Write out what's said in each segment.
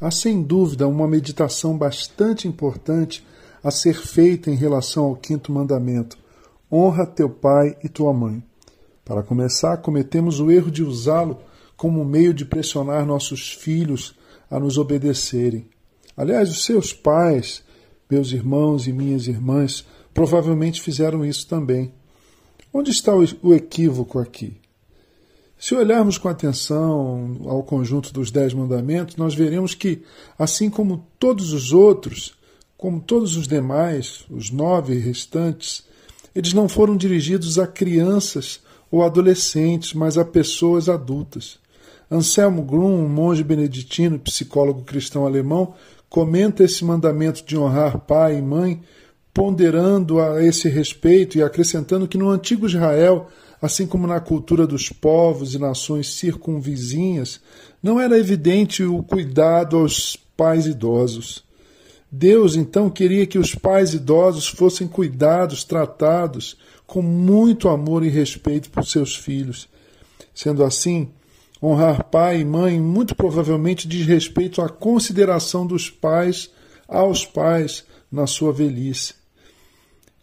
há sem dúvida uma meditação bastante importante a ser feita em relação ao quinto mandamento: honra teu pai e tua mãe. Para começar, cometemos o erro de usá-lo como meio de pressionar nossos filhos a nos obedecerem. Aliás, os seus pais, meus irmãos e minhas irmãs, provavelmente fizeram isso também. Onde está o equívoco aqui? Se olharmos com atenção ao conjunto dos Dez Mandamentos, nós veremos que, assim como todos os outros, como todos os demais, os nove restantes, eles não foram dirigidos a crianças ou adolescentes, mas a pessoas adultas. Anselmo Grum, um monge beneditino, psicólogo cristão alemão, comenta esse mandamento de honrar pai e mãe, ponderando a esse respeito e acrescentando que no antigo Israel, assim como na cultura dos povos e nações circunvizinhas, não era evidente o cuidado aos pais idosos. Deus então queria que os pais idosos fossem cuidados, tratados com muito amor e respeito por seus filhos. Sendo assim, honrar pai e mãe muito provavelmente diz respeito à consideração dos pais aos pais na sua velhice.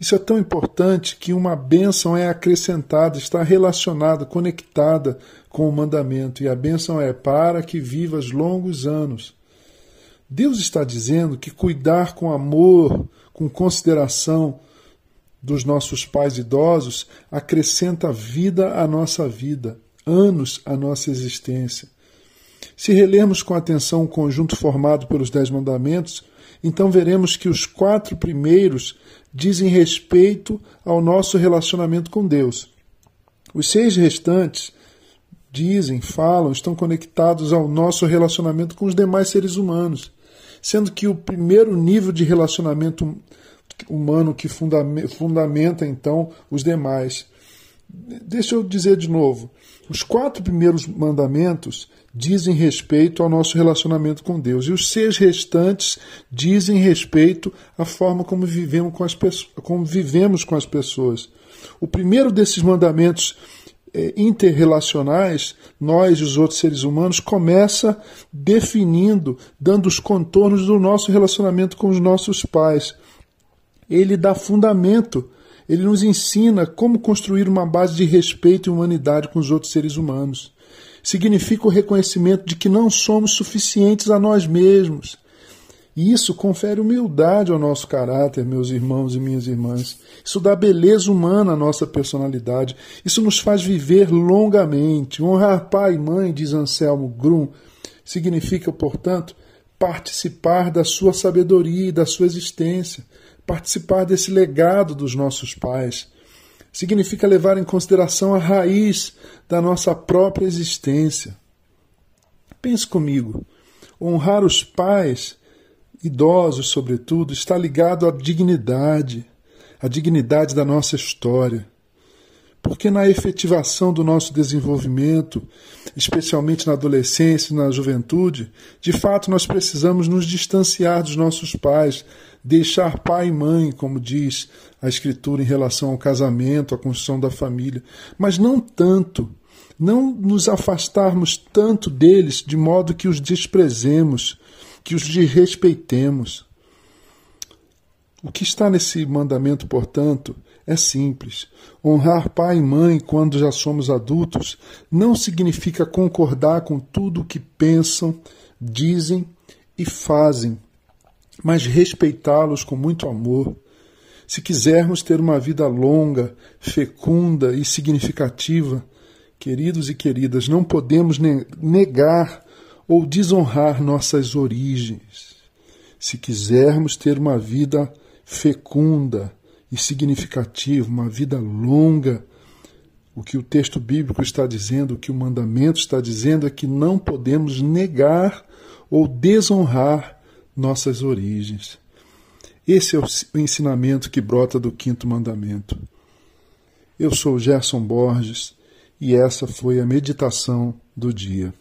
Isso é tão importante que uma bênção é acrescentada, está relacionada, conectada com o mandamento, e a bênção é para que vivas longos anos. Deus está dizendo que cuidar com amor, com consideração dos nossos pais idosos acrescenta vida à nossa vida, anos à nossa existência. Se relermos com atenção o conjunto formado pelos Dez Mandamentos, então veremos que os quatro primeiros dizem respeito ao nosso relacionamento com Deus. Os seis restantes dizem, falam, estão conectados ao nosso relacionamento com os demais seres humanos sendo que o primeiro nível de relacionamento humano que fundamenta então os demais. Deixa eu dizer de novo: os quatro primeiros mandamentos dizem respeito ao nosso relacionamento com Deus, e os seis restantes dizem respeito à forma como vivemos com as, como vivemos com as pessoas. O primeiro desses mandamentos é, interrelacionais, nós e os outros seres humanos, começa definindo, dando os contornos do nosso relacionamento com os nossos pais. Ele dá fundamento, ele nos ensina como construir uma base de respeito e humanidade com os outros seres humanos. Significa o reconhecimento de que não somos suficientes a nós mesmos e isso confere humildade ao nosso caráter, meus irmãos e minhas irmãs. Isso dá beleza humana à nossa personalidade. Isso nos faz viver longamente. Honrar pai e mãe, diz Anselmo Grum, significa, portanto, participar da sua sabedoria e da sua existência, participar desse legado dos nossos pais. Significa levar em consideração a raiz da nossa própria existência. Pense comigo. Honrar os pais idosos, sobretudo, está ligado à dignidade, à dignidade da nossa história. Porque na efetivação do nosso desenvolvimento, especialmente na adolescência e na juventude, de fato nós precisamos nos distanciar dos nossos pais, deixar pai e mãe, como diz a Escritura em relação ao casamento, à construção da família, mas não tanto, não nos afastarmos tanto deles de modo que os desprezemos, que os desrespeitemos. O que está nesse mandamento, portanto, é simples. Honrar pai e mãe quando já somos adultos não significa concordar com tudo o que pensam, dizem e fazem, mas respeitá-los com muito amor. Se quisermos ter uma vida longa, fecunda e significativa, queridos e queridas, não podemos negar ou desonrar nossas origens. Se quisermos ter uma vida fecunda e uma vida longa, o que o texto bíblico está dizendo, o que o mandamento está dizendo é que não podemos negar ou desonrar nossas origens. Esse é o ensinamento que brota do quinto mandamento. Eu sou Gerson Borges e essa foi a meditação do dia.